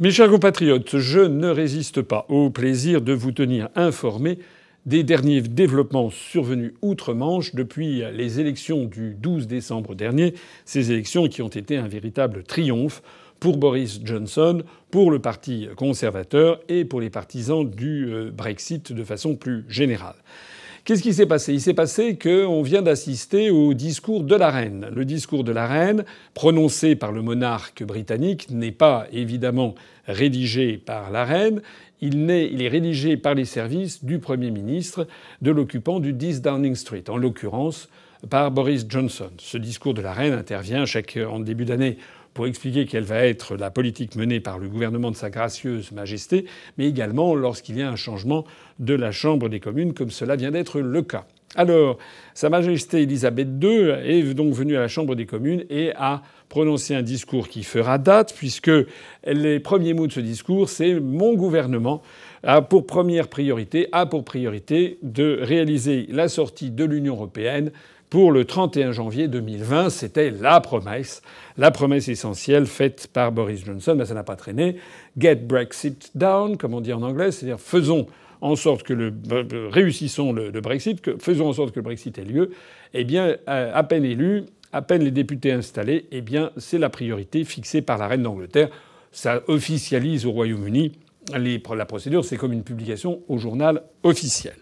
Mes chers compatriotes, je ne résiste pas au plaisir de vous tenir informés des derniers développements survenus outre-Manche depuis les élections du 12 décembre dernier, ces élections qui ont été un véritable triomphe pour Boris Johnson, pour le Parti conservateur et pour les partisans du euh, Brexit de façon plus générale. Qu'est-ce qui s'est passé? Il s'est passé qu'on vient d'assister au discours de la reine. Le discours de la reine, prononcé par le monarque britannique, n'est pas évidemment rédigé par la reine. Il est, rédigé par les services du Premier ministre de l'occupant du 10 Downing Street, en l'occurrence par Boris Johnson. Ce discours de la reine intervient chaque, en début d'année pour expliquer quelle va être la politique menée par le gouvernement de Sa Gracieuse Majesté, mais également lorsqu'il y a un changement de la Chambre des communes, comme cela vient d'être le cas. Alors, Sa Majesté Elisabeth II est donc venue à la Chambre des communes et a prononcé un discours qui fera date, puisque les premiers mots de ce discours, c'est mon gouvernement a pour première priorité, a pour priorité de réaliser la sortie de l'Union européenne pour le 31 janvier 2020. C'était la promesse, la promesse essentielle faite par Boris Johnson. Mais ça n'a pas traîné. Get Brexit down, comme on dit en anglais, c'est-à-dire faisons en sorte que le réussissons le, Brexit, faisons en sorte que le Brexit ait lieu. Eh bien, à peine élu, à peine les députés installés, eh bien, c'est la priorité fixée par la reine d'Angleterre. Ça officialise au Royaume-Uni la procédure, c'est comme une publication au journal officiel.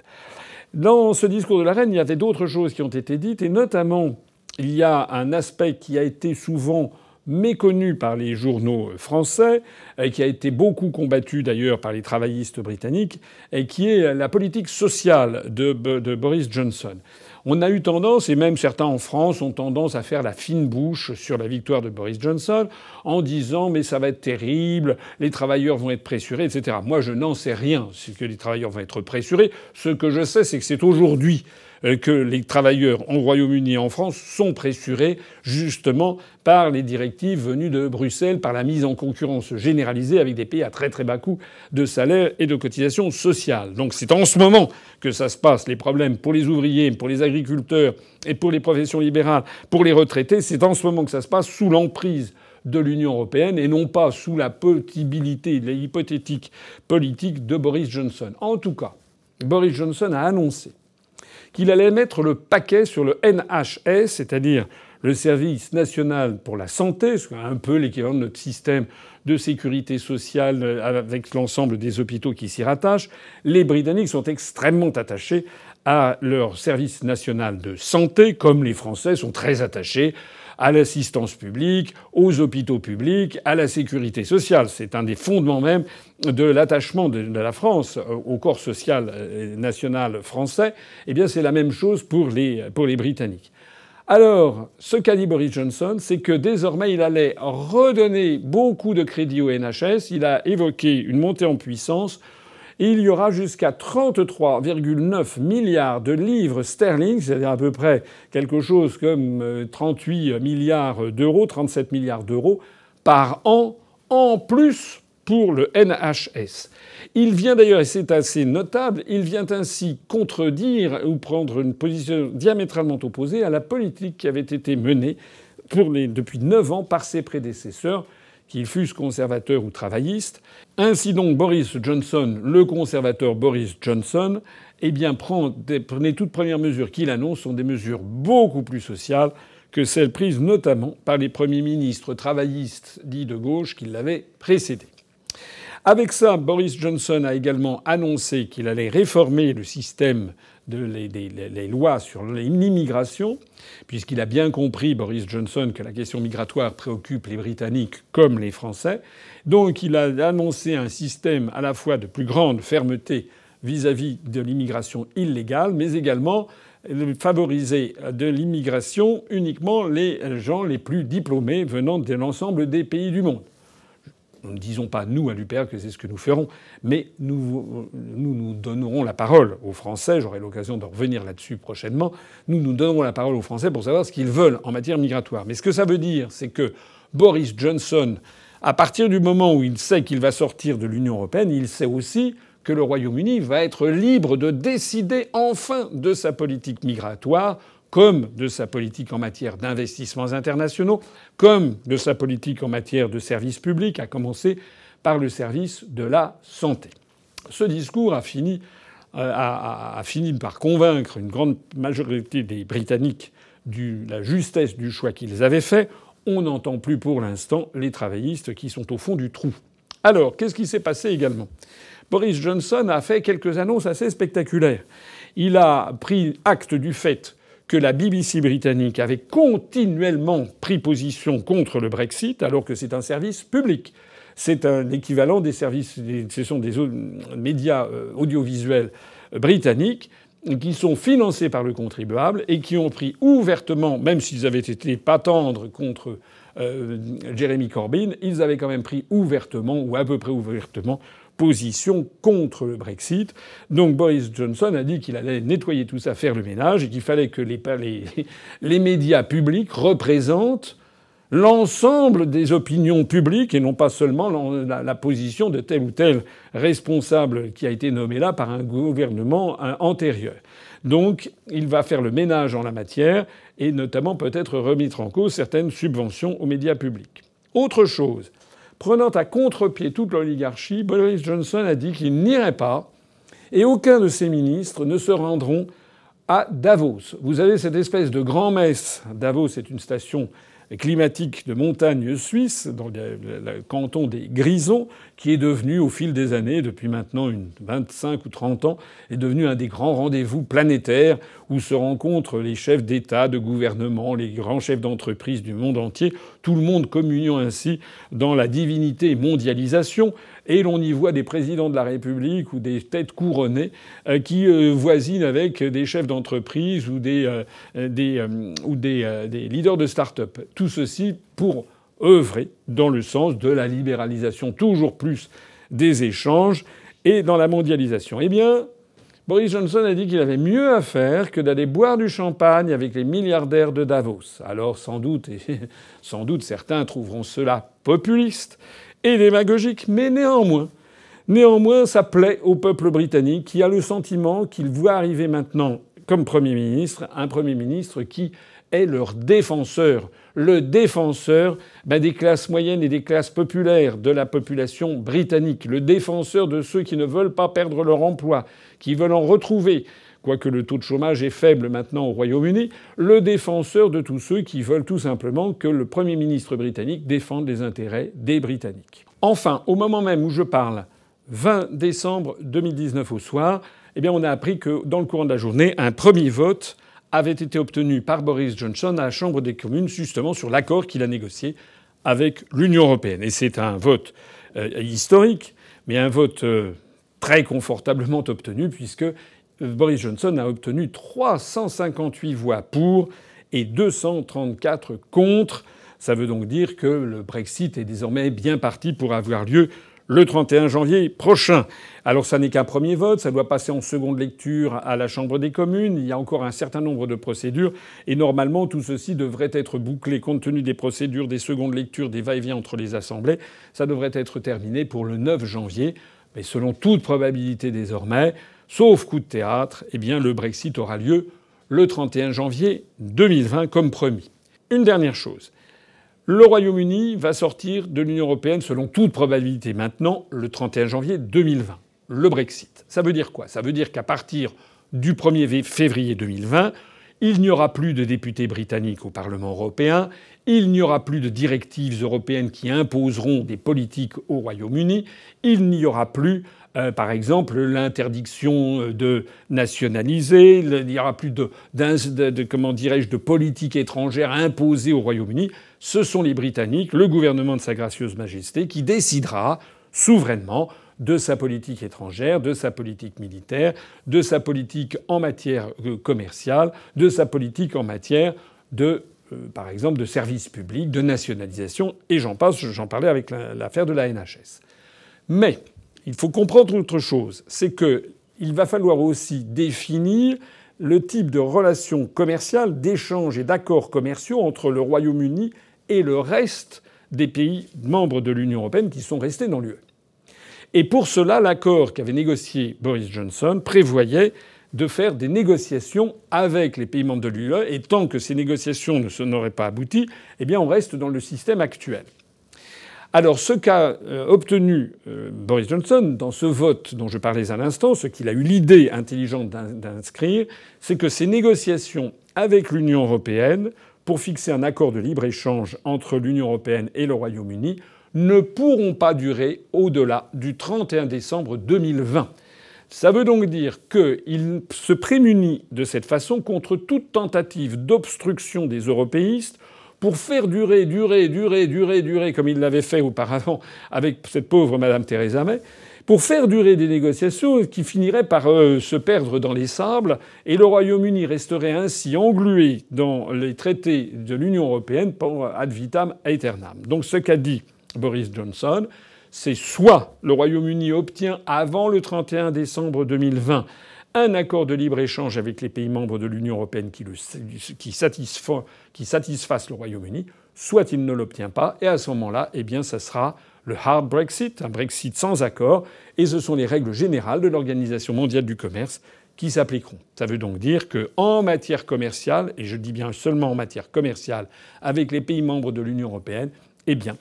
Dans ce discours de la reine, il y avait d'autres choses qui ont été dites, et notamment, il y a un aspect qui a été souvent méconnu par les journaux français, et qui a été beaucoup combattu d'ailleurs par les travaillistes britanniques, et qui est la politique sociale de, de Boris Johnson. On a eu tendance, et même certains en France ont tendance à faire la fine bouche sur la victoire de Boris Johnson en disant mais ça va être terrible, les travailleurs vont être pressurés, etc. Moi, je n'en sais rien, c'est que les travailleurs vont être pressurés. Ce que je sais, c'est que c'est aujourd'hui que les travailleurs en Royaume-Uni et en France sont pressurés justement par les directives venues de Bruxelles, par la mise en concurrence généralisée avec des pays à très très bas coût de salaire et de cotisations sociales. Donc c'est en ce moment que ça se passe, les problèmes pour les ouvriers, pour les agriculteurs et pour les professions libérales, pour les retraités, c'est en ce moment que ça se passe sous l'emprise de l'Union européenne et non pas sous la possibilité, l'hypothétique politique de Boris Johnson. En tout cas, Boris Johnson a annoncé qu'il allait mettre le paquet sur le NHS, c'est-à-dire le service national pour la santé, un peu l'équivalent de notre système de sécurité sociale euh, avec l'ensemble des hôpitaux qui s'y rattachent. Les Britanniques sont extrêmement attachés à leur service national de santé, comme les Français sont très attachés à l'assistance publique, aux hôpitaux publics, à la sécurité sociale. C'est un des fondements même de l'attachement de, la France au corps social euh, national français. Eh bien, c'est la même chose pour les, pour les Britanniques. Alors, ce qu'a dit Boris Johnson, c'est que désormais il allait redonner beaucoup de crédit au NHS. Il a évoqué une montée en puissance il y aura jusqu'à 33,9 milliards de livres sterling, c'est-à-dire à peu près quelque chose comme 38 euh, milliards d'euros, 37 milliards d'euros par an en plus pour le NHS. Il vient d'ailleurs, et c'est assez notable, il vient ainsi contredire ou prendre une position diamétralement opposée à la politique qui avait été menée depuis neuf ans par ses prédécesseurs qu'ils fussent conservateurs ou travaillistes. Ainsi donc, Boris Johnson, le conservateur Boris Johnson, eh prend les toutes premières mesures qu'il annonce sont des mesures beaucoup plus sociales que celles prises notamment par les premiers ministres travaillistes dits de gauche qui l'avaient précédé. Avec ça, Boris Johnson a également annoncé qu'il allait réformer le système de les, lois sur l'immigration, puisqu'il a bien compris, Boris Johnson, que la question migratoire préoccupe les Britanniques comme les Français. Donc il a annoncé un système à la fois de plus grande fermeté vis-à-vis de l'immigration illégale, mais également favoriser de l'immigration uniquement les gens les plus diplômés venant de l'ensemble des pays du monde. Nous ne disons pas, nous, à l'UPR, que c'est ce que nous ferons, mais nous, nous, nous donnerons la parole aux Français, j'aurai l'occasion de revenir là-dessus prochainement, nous nous donnerons la parole aux Français pour savoir ce qu'ils veulent en matière migratoire. Mais ce que ça veut dire, c'est que Boris Johnson, à partir du moment où il sait qu'il va sortir de l'Union européenne, il sait aussi que le Royaume-Uni va être libre de décider enfin de sa politique migratoire comme de sa politique en matière d'investissements internationaux, comme de sa politique en matière de services publics, à commencer par le service de la santé. Ce discours a fini, euh, a, fini par convaincre une grande majorité des Britanniques de la justesse du choix qu'ils avaient fait. On n'entend plus pour l'instant les travaillistes qui sont au fond du trou. Alors, qu'est-ce qui s'est passé également? Boris Johnson a fait quelques annonces assez spectaculaires. Il a pris acte du fait que la BBC britannique avait continuellement pris position contre le Brexit alors que c'est un service public. C'est un équivalent des services, ce sont des médias euh, audiovisuels britanniques qui sont financés par le contribuable et qui ont pris ouvertement, même s'ils avaient été pas tendres contre euh, Jeremy Corbyn, ils avaient quand même pris ouvertement, ou à peu près ouvertement, position contre le Brexit. Donc Boris Johnson a dit qu'il allait nettoyer tout ça, faire le ménage, et qu'il fallait que les, médias publics représentent l'ensemble des opinions publiques et non pas seulement la, position de tel ou tel responsable qui a été nommé là par un gouvernement antérieur. Donc il va faire le ménage en la matière et notamment peut-être remettre en cause certaines subventions aux médias publics. Autre chose, prenant à contre-pied toute l'oligarchie, Boris Johnson a dit qu'il n'irait pas et aucun de ses ministres ne se rendront à Davos. Vous avez cette espèce de grand-messe. Davos est une station climatique de montagne suisse, dans le, canton des Grisons, qui est devenu au fil des années, depuis maintenant une 25 ou 30 ans, est devenu un des grands rendez-vous planétaires où se rencontrent les chefs d'État, de gouvernement, les grands chefs d'entreprise du monde entier, tout le monde communiant ainsi dans la divinité mondialisation, et l'on y voit des présidents de la République ou des têtes couronnées euh, qui euh, voisinent avec des chefs d'entreprise ou des, euh, des ou des, des, leaders de start-up. Tout ceci pour œuvrer dans le sens de la libéralisation toujours plus des échanges et dans la mondialisation. Eh bien, Boris Johnson a dit qu'il avait mieux à faire que d'aller boire du champagne avec les milliardaires de Davos. Alors sans doute, sans doute certains trouveront cela populiste et démagogique, mais néanmoins, néanmoins, ça plaît au peuple britannique qui a le sentiment qu'il voit arriver maintenant comme Premier ministre un Premier ministre qui est leur défenseur, le défenseur ben, des classes moyennes et des classes populaires de la population britannique, le défenseur de ceux qui ne veulent pas perdre leur emploi, qui veulent en retrouver, quoique le taux de chômage est faible maintenant au Royaume-Uni, le défenseur de tous ceux qui veulent tout simplement que le Premier ministre britannique défende les intérêts des Britanniques. Enfin, au moment même où je parle, 20 décembre 2019 au soir, eh bien on a appris que dans le courant de la journée, un premier vote avait été obtenu par Boris Johnson à la Chambre des communes justement sur l'accord qu'il a négocié avec l'Union européenne. Et c'est un vote euh, historique, mais un vote euh, très confortablement obtenu puisque Boris Johnson a obtenu 358 voix pour et 234 contre. Ça veut donc dire que le Brexit est désormais bien parti pour avoir lieu le 31 janvier prochain. Alors ça n'est qu'un premier vote, ça doit passer en seconde lecture à la Chambre des communes, il y a encore un certain nombre de procédures, et normalement tout ceci devrait être bouclé compte tenu des procédures, des secondes lectures, des va-et-vient entre les assemblées, ça devrait être terminé pour le 9 janvier. Mais selon toute probabilité désormais, sauf coup de théâtre, eh le Brexit aura lieu le 31 janvier 2020 comme promis. Une dernière chose. Le Royaume-Uni va sortir de l'Union européenne selon toute probabilité maintenant le 31 janvier 2020. Le Brexit. Ça veut dire quoi? Ça veut dire qu'à partir du 1er février 2020, il n'y aura plus de députés britanniques au Parlement européen, il n'y aura plus de directives européennes qui imposeront des politiques au Royaume-Uni, il n'y aura plus euh, par exemple, l'interdiction euh, de nationaliser, il n'y aura plus de, comment dirais-je, de politique étrangère imposée au Royaume-Uni. Ce sont les Britanniques, le gouvernement de Sa Gracieuse Majesté, qui décidera souverainement de sa politique étrangère, de sa politique militaire, de sa politique en matière euh, commerciale, de sa politique en matière de, par exemple, de services publics, de nationalisation, et j'en passe, j'en parlais avec l'affaire de la NHS. Mais il faut comprendre autre chose, c'est qu'il va falloir aussi définir le type de relations commerciales, d'échanges et d'accords commerciaux entre le Royaume-Uni et le reste des pays membres de l'Union européenne qui sont restés dans l'UE. Et pour cela, l'accord qu'avait négocié Boris Johnson prévoyait de faire des négociations avec les pays membres de l'UE, et tant que ces négociations ne n'auraient pas abouti, eh bien on reste dans le système actuel. Alors ce qu'a euh, obtenu euh, Boris Johnson dans ce vote dont je parlais à l'instant, ce qu'il a eu l'idée intelligente d'inscrire, c'est que ces négociations avec l'Union européenne pour fixer un accord de libre-échange entre l'Union européenne et le Royaume-Uni ne pourront pas durer au-delà du 31 décembre 2020. Ça veut donc dire qu'il se prémunit de cette façon contre toute tentative d'obstruction des européistes pour faire durer, durer, durer, durer, durer, comme il l'avait fait auparavant avec cette pauvre Madame Theresa May, pour faire durer des négociations qui finiraient par euh, se perdre dans les sables, et le Royaume-Uni resterait ainsi englué dans les traités de l'Union européenne pour ad vitam aeternam. Donc ce qu'a dit Boris Johnson, c'est soit le Royaume-Uni obtient avant le 31 décembre 2020 un accord de libre-échange avec les pays membres de l'Union européenne qui, le, qui, qui satisfasse le Royaume-Uni, soit il ne l'obtient pas, et à ce moment-là, eh bien, ça sera le hard Brexit, un Brexit sans accord, et ce sont les règles générales de l'Organisation mondiale du commerce qui s'appliqueront. Ça veut donc dire que en matière commerciale, et je dis bien seulement en matière commerciale, avec les pays membres de l'Union européenne, eh bien,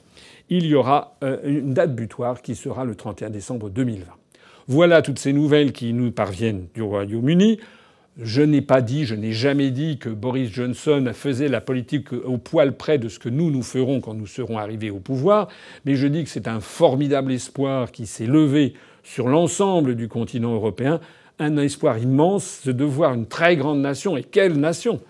il y aura euh, une date butoir qui sera le 31 décembre 2020. Voilà toutes ces nouvelles qui nous parviennent du Royaume-Uni. Je n'ai pas dit, je n'ai jamais dit que Boris Johnson faisait la politique au poil près de ce que nous, nous ferons quand nous serons arrivés au pouvoir, mais je dis que c'est un formidable espoir qui s'est levé sur l'ensemble du continent européen, un espoir immense de voir une très grande nation, et quelle nation!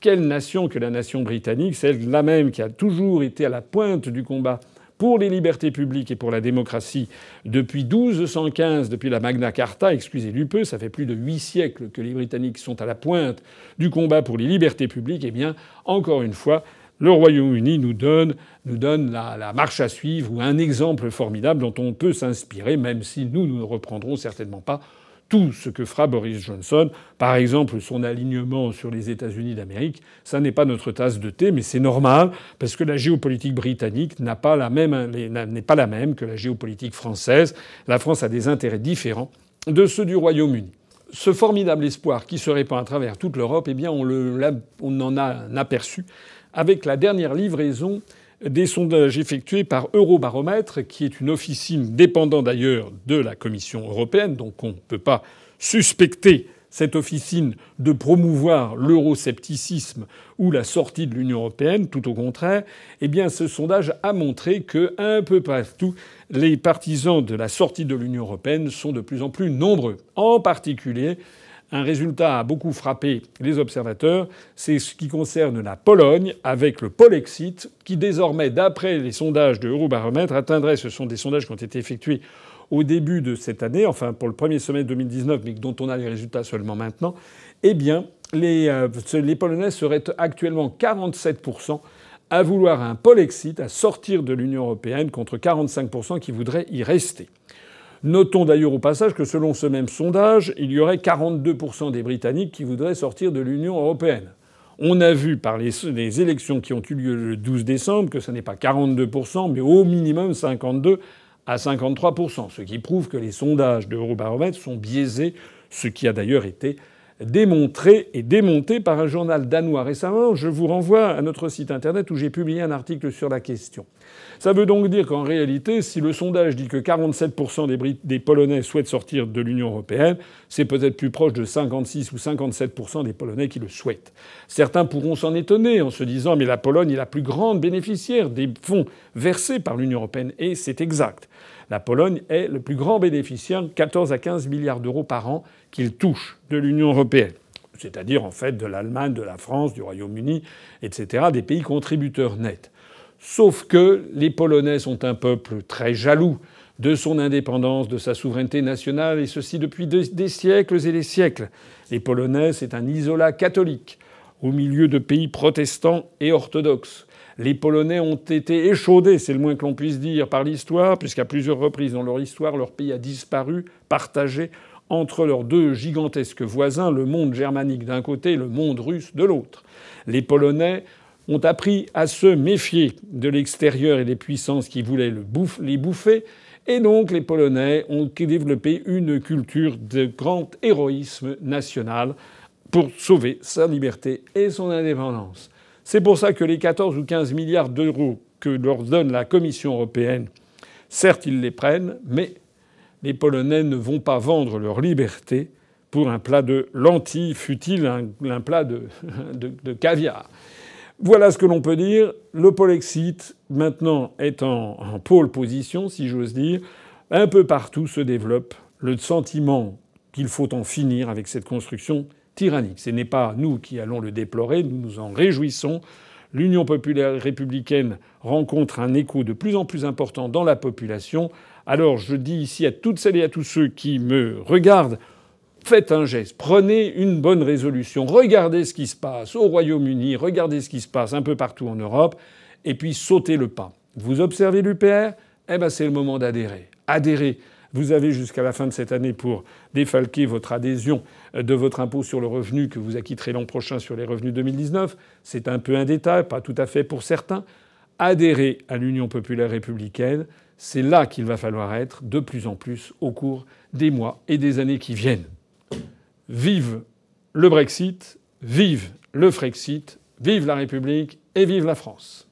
Quelle nation que la nation britannique, celle-là même qui a toujours été à la pointe du combat pour les libertés publiques et pour la démocratie depuis 1215, depuis la Magna Carta, excusez du peu, ça fait plus de huit siècles que les Britanniques sont à la pointe du combat pour les libertés publiques, eh bien, encore une fois, le Royaume-Uni nous donne, nous donne la, la, marche à suivre ou un exemple formidable dont on peut s'inspirer, même si nous, nous ne reprendrons certainement pas tout ce que fera Boris Johnson. Par exemple, son alignement sur les États-Unis d'Amérique, ça n'est pas notre tasse de thé, mais c'est normal parce que la géopolitique britannique n'est pas la même que la géopolitique française. La France a des intérêts différents de ceux du Royaume-Uni. Ce formidable espoir qui se répand à travers toute l'Europe, eh bien, on, en a aperçu avec la dernière livraison des sondages effectués par Eurobaromètre, qui est une officine dépendant d'ailleurs de la Commission européenne, donc on ne peut pas suspecter cette officine de promouvoir l'euroscepticisme ou la sortie de l'Union européenne, tout au contraire, eh bien ce sondage a montré que un peu partout les partisans de la sortie de l'Union européenne sont de plus en plus nombreux. En particulier, un résultat a beaucoup frappé les observateurs, c'est ce qui concerne la Pologne avec le Polexit, qui désormais, d'après les sondages de Eurobaromètre, atteindrait, ce sont des sondages qui ont été effectués au début de cette année, enfin pour le premier semestre 2019, mais dont on a les résultats seulement maintenant, eh bien, les, euh, les Polonais seraient actuellement 47% à vouloir un Polexit, à sortir de l'Union européenne, contre 45% qui voudraient y rester. Notons d'ailleurs au passage que selon ce même sondage, il y aurait 42% des Britanniques qui voudraient sortir de l'Union européenne. On a vu par les, élections qui ont eu lieu le 12 décembre que ce n'est pas 42%, mais au minimum 52 à 53%, ce qui prouve que les sondages de Eurobaromètre sont biaisés, ce qui a d'ailleurs été démontré et démonté par un journal danois récemment. Je vous renvoie à notre site internet où j'ai publié un article sur la question. Ça veut donc dire qu'en réalité, si le sondage dit que 47% des, Polonais souhaitent sortir de l'Union européenne, c'est peut-être plus proche de 56 ou 57% des Polonais qui le souhaitent. Certains pourront s'en étonner en se disant mais la Pologne est la plus grande bénéficiaire des fonds versés par l'Union européenne. Et c'est exact. La Pologne est le plus grand bénéficiaire, 14 à 15 milliards d'euros par an qu'il touche de l'Union européenne c'est-à-dire en fait de l'Allemagne, de la France, du Royaume-Uni, etc., des pays contributeurs nets. Sauf que les Polonais sont un peuple très jaloux de son indépendance, de sa souveraineté nationale, et ceci depuis des siècles et des siècles. Les Polonais, c'est un isolat catholique au milieu de pays protestants et orthodoxes. Les Polonais ont été échaudés, c'est le moins que l'on puisse dire, par l'histoire, puisqu'à plusieurs reprises dans leur histoire, leur pays a disparu, partagé entre leurs deux gigantesques voisins, le monde germanique d'un côté et le monde russe de l'autre. Les Polonais ont appris à se méfier de l'extérieur et des puissances qui voulaient les bouffer. Et donc les Polonais ont développé une culture de grand héroïsme national pour sauver sa liberté et son indépendance. C'est pour ça que les 14 ou 15 milliards d'euros que leur donne la Commission européenne, certes ils les prennent, mais les Polonais ne vont pas vendre leur liberté pour un plat de lentilles, fut-il un, plat de, caviar. Voilà ce que l'on peut dire. Le Polexit, maintenant, est en, en pôle position, si j'ose dire. Un peu partout se développe le sentiment qu'il faut en finir avec cette construction tyrannique. Ce n'est pas nous qui allons le déplorer, nous nous en réjouissons. L'Union populaire républicaine rencontre un écho de plus en plus important dans la population. Alors je dis ici à toutes celles et à tous ceux qui me regardent, faites un geste, prenez une bonne résolution, regardez ce qui se passe au Royaume-Uni, regardez ce qui se passe un peu partout en Europe, et puis sautez le pas. Vous observez l'UPR, eh ben c'est le moment d'adhérer. Adhérer. Vous avez jusqu'à la fin de cette année pour défalquer votre adhésion de votre impôt sur le revenu que vous acquitterez l'an prochain sur les revenus 2019. C'est un peu un détail, pas tout à fait pour certains. Adhérer à l'Union populaire républicaine, c'est là qu'il va falloir être de plus en plus au cours des mois et des années qui viennent. Vive le Brexit, vive le Frexit, vive la République et vive la France.